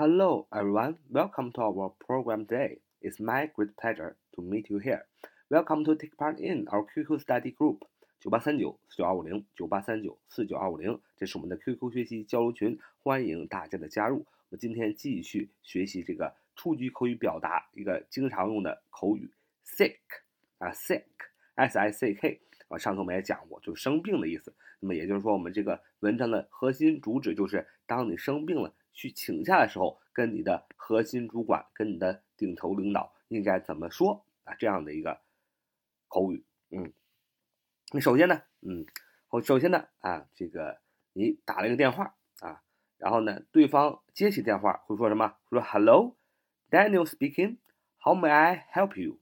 Hello, everyone. Welcome to our program today. It's my great pleasure to meet you here. Welcome to take part in our QQ study group. 九八三九四九二五零九八三九四九二五零，这是我们的 QQ 学习交流群，欢迎大家的加入。我们今天继续学习这个初级口语表达，一个经常用的口语 sick 啊 sick，s i c k 啊，上次我们也讲过，就是生病的意思。那么也就是说，我们这个文章的核心主旨就是，当你生病了去请假的时候，跟你的核心主管、跟你的顶头领导应该怎么说啊？这样的一个口语，嗯。那首先呢，嗯，我首先呢，啊，这个你打了一个电话啊，然后呢，对方接起电话会说什么？说 “Hello, Daniel speaking. How may I help you?”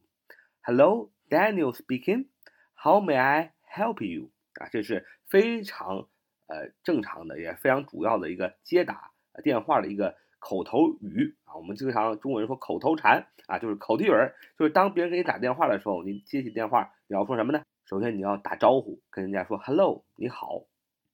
“Hello, Daniel speaking. How may I help you?” 啊，这是非常呃正常的，也非常主要的一个接打电话的一个口头语啊。我们经常中国人说口头禅啊，就是口头语，就是当别人给你打电话的时候，你接起电话，你要说什么呢？首先你要打招呼，跟人家说 “hello”，你好，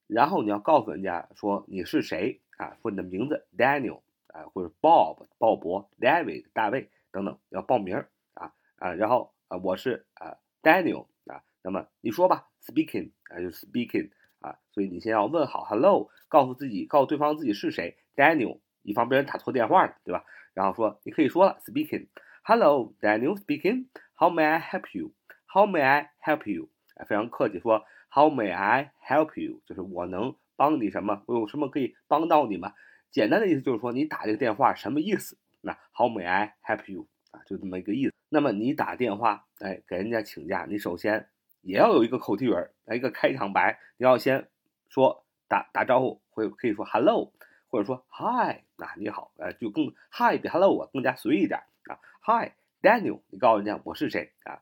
然后你要告诉人家说你是谁啊，说你的名字 Daniel 啊，或者 Bob 鲍勃，David 大卫等等，要报名啊啊，然后啊我是啊 Daniel 啊，那么你说吧，speaking 啊就 speaking 啊，所以你先要问好 “hello”，告诉自己，告诉对方自己是谁 Daniel，以防别人打错电话了，对吧？然后说你可以说了 speaking，Hello Daniel speaking，How may I help you？How may I help you？哎，非常客气，说 How may I help you？就是我能帮你什么？我有什么可以帮到你吗？简单的意思就是说，你打这个电话什么意思？那 How may I help you？啊，就这么一个意思。那么你打电话，哎，给人家请假，你首先也要有一个口头语儿，来一个开场白，你要先说打打招呼，会可以说 Hello，或者说 Hi，啊，你好，呃，就更 Hi 比 Hello 啊更加随意一点啊。Hi Daniel，你告诉人家我是谁啊？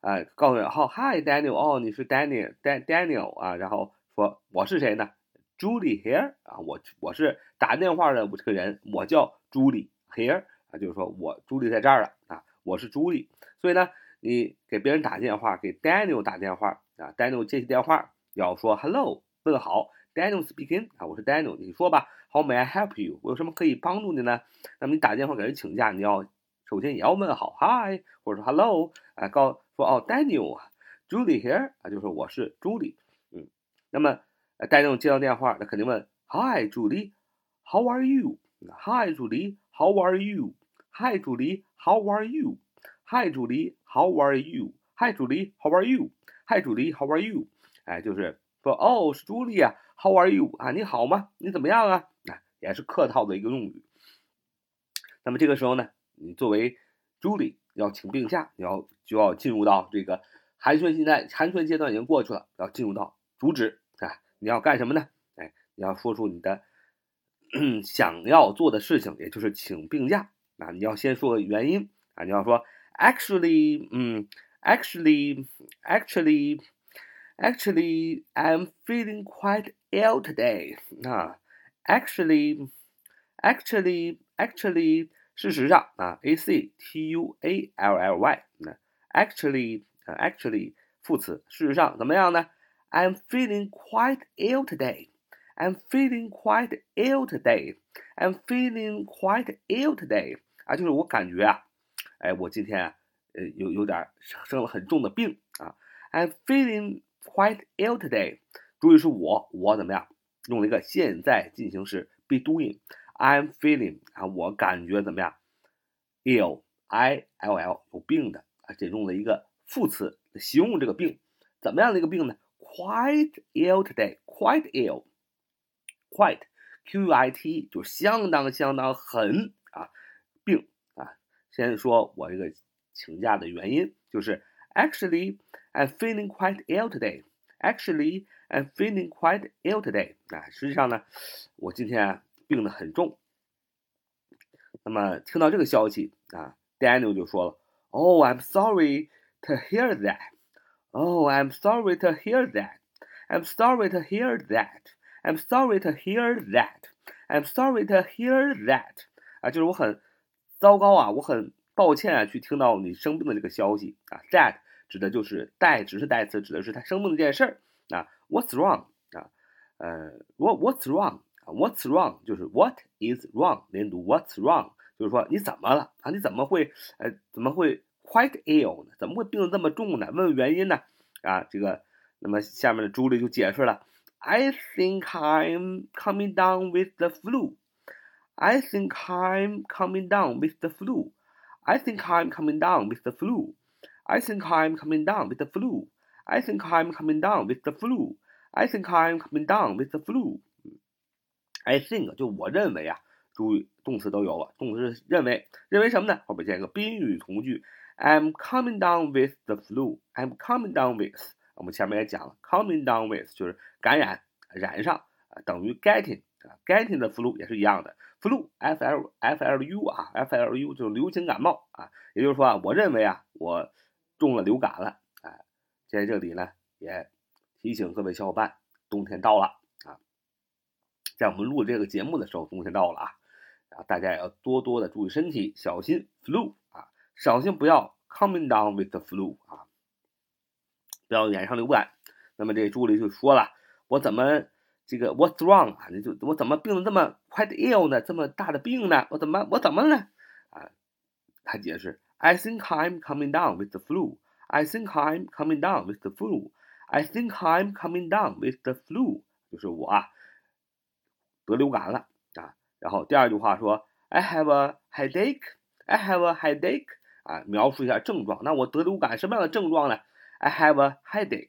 啊，告诉你好，Hi Daniel，哦，你是 Daniel，Dan Daniel 啊，然后说我是谁呢？Julie here 啊，我我是打电话的我这个人，我叫 Julie here 啊，就是说我 Julie 在这儿了啊，我是 Julie，所以呢，你给别人打电话，给 Daniel 打电话啊，Daniel 接起电话要说 Hello，问好，Daniel speaking 啊，我是 Daniel，你说吧，How may I help you？我有什么可以帮助你呢？那么你打电话给人请假，你要首先也要问好，Hi，或者说 Hello，哎，告。说哦，Daniel 啊，Julie here 啊，就是我是 Julie，嗯，那么 Daniel 接到电话，那肯定问，Hi Julie，How are you？Hi Julie，How are you？Hi Julie，How are you？Hi，Julie，How are you？Hi Julie，How are you？Hi Julie，How are you？哎，就是说哦，是 Julie 啊，How are you？啊，你好吗？你怎么样啊？啊，也是客套的一个用语。那么这个时候呢，你作为 Julie。要请病假，你要就要进入到这个寒暄，现在寒暄阶段已经过去了，要进入到主旨啊！你要干什么呢？哎，你要说出你的想要做的事情，也就是请病假啊！你要先说原因啊！你要说 ，actually，嗯，actually，actually，actually，I'm feeling quite ill today 啊！actually，actually，actually。事实上啊，a c t u a l l y，那 actually 啊，actually 副词，事实上怎么样呢？I'm feeling quite ill today. I'm feeling quite ill today. I'm feeling quite ill today. 啊，就是我感觉啊， 哎，我今天呃有有点生了很重的病啊。I'm feeling quite ill today. 注意是我，我怎么样？用了一个现在进行时，be doing。I'm feeling 啊，我感觉怎么样？ill，i l l 有病的啊，这用了一个副词形容这个病，怎么样的一个病呢？Quite ill today，quite ill，quite，Q I T 就相当相当很啊，病。先说我这个请假的原因，就是 Actually I'm feeling quite ill today。Actually I'm feeling quite ill today。啊，实际上呢，我今天。病得很重，那么听到这个消息啊，Daniel 就说了：“Oh, I'm sorry to hear that. Oh, I'm sorry to hear that. I'm sorry to hear that. I'm sorry to hear that. I'm sorry to hear that.” 啊，就是我很 糟糕啊，我很抱歉啊，去听到你生病的这个消息啊。That 指的就是代，只是代词，指的是他生病这件事儿啊。What's wrong 啊？呃，What What's wrong？What's wrong 就是 What is wrong 连读 What's wrong 就是说你怎么了啊？你怎么会呃怎么会 quite ill 呢？怎么会病得这么重呢？问问原因呢？啊，这个那么下面的朱莉就解释了：I think I'm coming down with the flu. I think I'm coming down with the flu. I think I'm coming down with the flu. I think I'm coming down with the flu. I think I'm coming down with the flu. I think I'm coming down with the flu. I think 就我认为啊，注意动词都有了，动词是认为，认为什么呢？后边加一个宾语从句，I'm coming down with the flu. I'm coming down with，我们前面也讲了，coming down with 就是感染、染上啊，等于 getting 啊 ，getting the flu 也是一样的，flu，f l f l u 啊，f l u 就是流行感冒啊，也就是说啊，我认为啊，我中了流感了啊，在这里呢也提醒各位小伙伴，冬天到了啊。在我们录这个节目的时候，冬天到了啊，啊，大家也要多多的注意身体，小心 flu 啊，小心不要 coming down with the flu 啊，不要染上流感。那么这助理就说了，我怎么这个 what's wrong 啊？那就我怎么病得这么 quite ill 呢？这么大的病呢？我怎么我怎么了？啊，他解释，I think I'm coming down with the flu. I think I'm coming down with the flu. I think I'm coming down with the flu，就是我啊。得流感了啊！然后第二句话说，I have a headache，I have a headache 啊，描述一下症状。那我得流感什么样的症状呢？I have a headache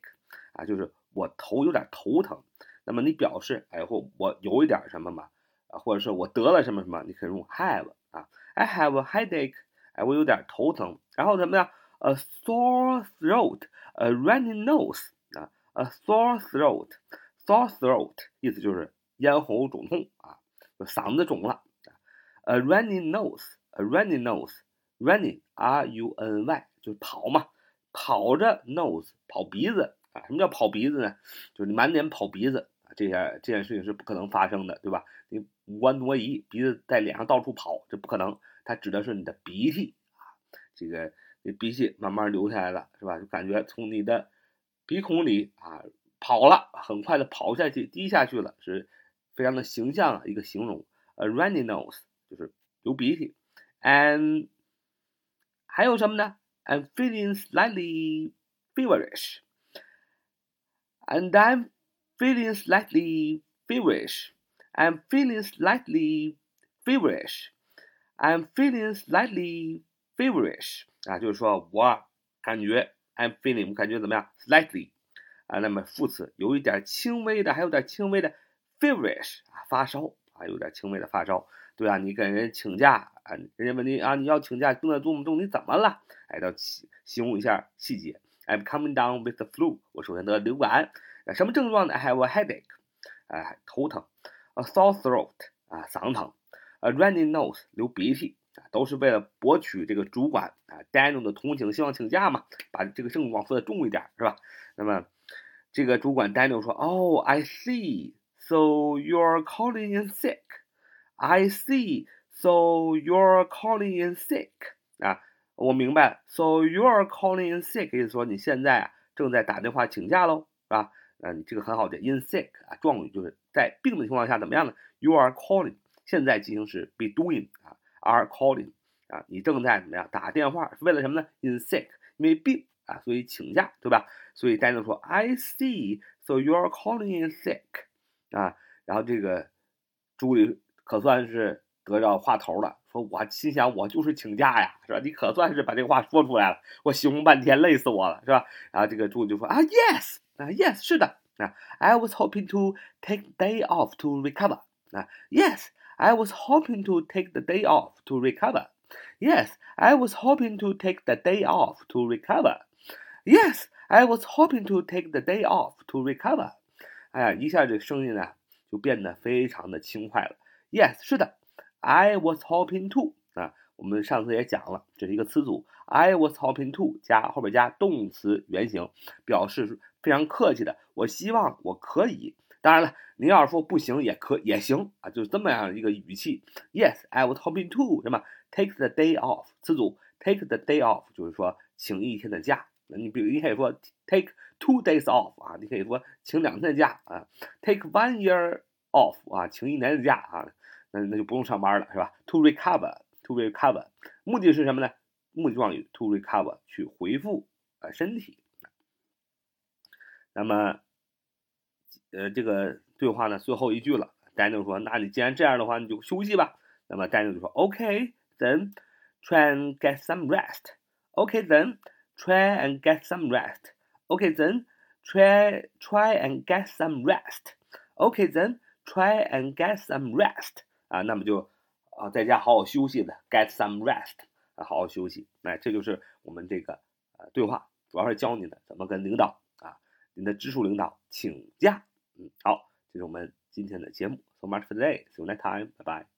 啊，就是我头有点头疼。那么你表示哎或我有一点什么嘛啊，或者是我得了什么什么，你可以用 have 啊，I have a headache，哎，我有点头疼。然后怎么样？A sore throat，a running nose 啊，a sore throat，sore throat 意思就是。咽喉肿痛啊，嗓子肿了。A running nose，a running nose，running r u n y 就是跑嘛，跑着 nose 跑鼻子啊。什么叫跑鼻子呢？就是你满脸跑鼻子，这件这件事情是不可能发生的，对吧？你五官挪移，鼻子在脸上到处跑，这不可能。它指的是你的鼻涕啊，这个你鼻涕慢慢流下来了，是吧？就感觉从你的鼻孔里啊跑了，很快的跑下去，滴下去了，是。非常的形象啊，一个形容，a runny nose 就是流鼻涕，and 还有什么呢？I'm feeling slightly feverish，and I'm feeling slightly feverish，I'm feeling slightly feverish，I'm feeling slightly feverish 啊，就是说我感觉 I'm feeling 我感觉怎么样？slightly 啊，那么副词有一点轻微的，还有点轻微的。feverish 啊，发烧啊，有点轻微的发烧，对啊，你跟人请假啊，人家问你啊，你要请假病得重不重？你怎么了？哎，要形容一下细节。I'm coming down with the flu，我首先得流感，什么症状呢？I have a headache，哎，头疼；a sore throat，啊，嗓子疼；a runny nose，流鼻涕，啊，都是为了博取这个主管啊 Daniel 的同情，希望请假嘛，把这个症状说的重一点，是吧？那么这个主管 Daniel 说，哦，I see。So you're calling in sick. I see. So you're calling in sick. 啊，我明白了。So you're calling in sick，意思说你现在啊正在打电话请假喽，是吧？ 嗯，你这个很好的 in sick 啊，状语就是在病的情况下怎么样呢？You are calling，现在进行时 be doing 啊，are calling 啊，你正在怎么样打电话？是为了什么呢？In sick，因为病啊，所以请假，对吧？所以丹尼说，I see. So you are calling in sick. 啊，然后这个朱莉可算是得着话头了，说我心想我就是请假呀，是吧？你可算是把这话说出来了，我形容半天累死我了，是吧？然后这个朱莉就说啊，yes 啊，yes 是的啊，I was hoping to take day off to recover 啊，yes I was hoping to take the day off to recover yes I was hoping to take the day off to recover yes I was hoping to take the day off to recover 哎呀，一下这声音呢就变得非常的轻快了。Yes，是的，I was hoping to 啊， 我们上次也讲了，这是一个词组，I was hoping to 加后边加动词原形，表示非常客气的，我希望我可以。当然了，您要是说不行也可也行啊，就是这么样一个语气。Yes，I was hoping to 什么 take the day off 词组 take the day off 就是说请一天的假。那你比如你可以说 take two days off 啊，你可以说请两天的假啊。Take one year off 啊，请一年的假啊，那那就不用上班了，是吧？To recover To recover，目的是什么呢？目的状语 to recover 去恢复呃身体。那么，呃，这个对话呢最后一句了，Daniel 说：“那你既然这样的话，你就休息吧。”那么 Daniel 就说：“OK，then try and get some rest. OK，then try and get some rest. OK，then try try and get some rest. OK，then try and get some rest. 啊，那么就啊在家好好休息的，get some rest 啊，好好休息。哎，这就是我们这个呃对话，主要是教你的怎么跟领导啊。”您的直属领导请假，嗯，好，这是我们今天的节目。So much for today. See you next time. Bye bye.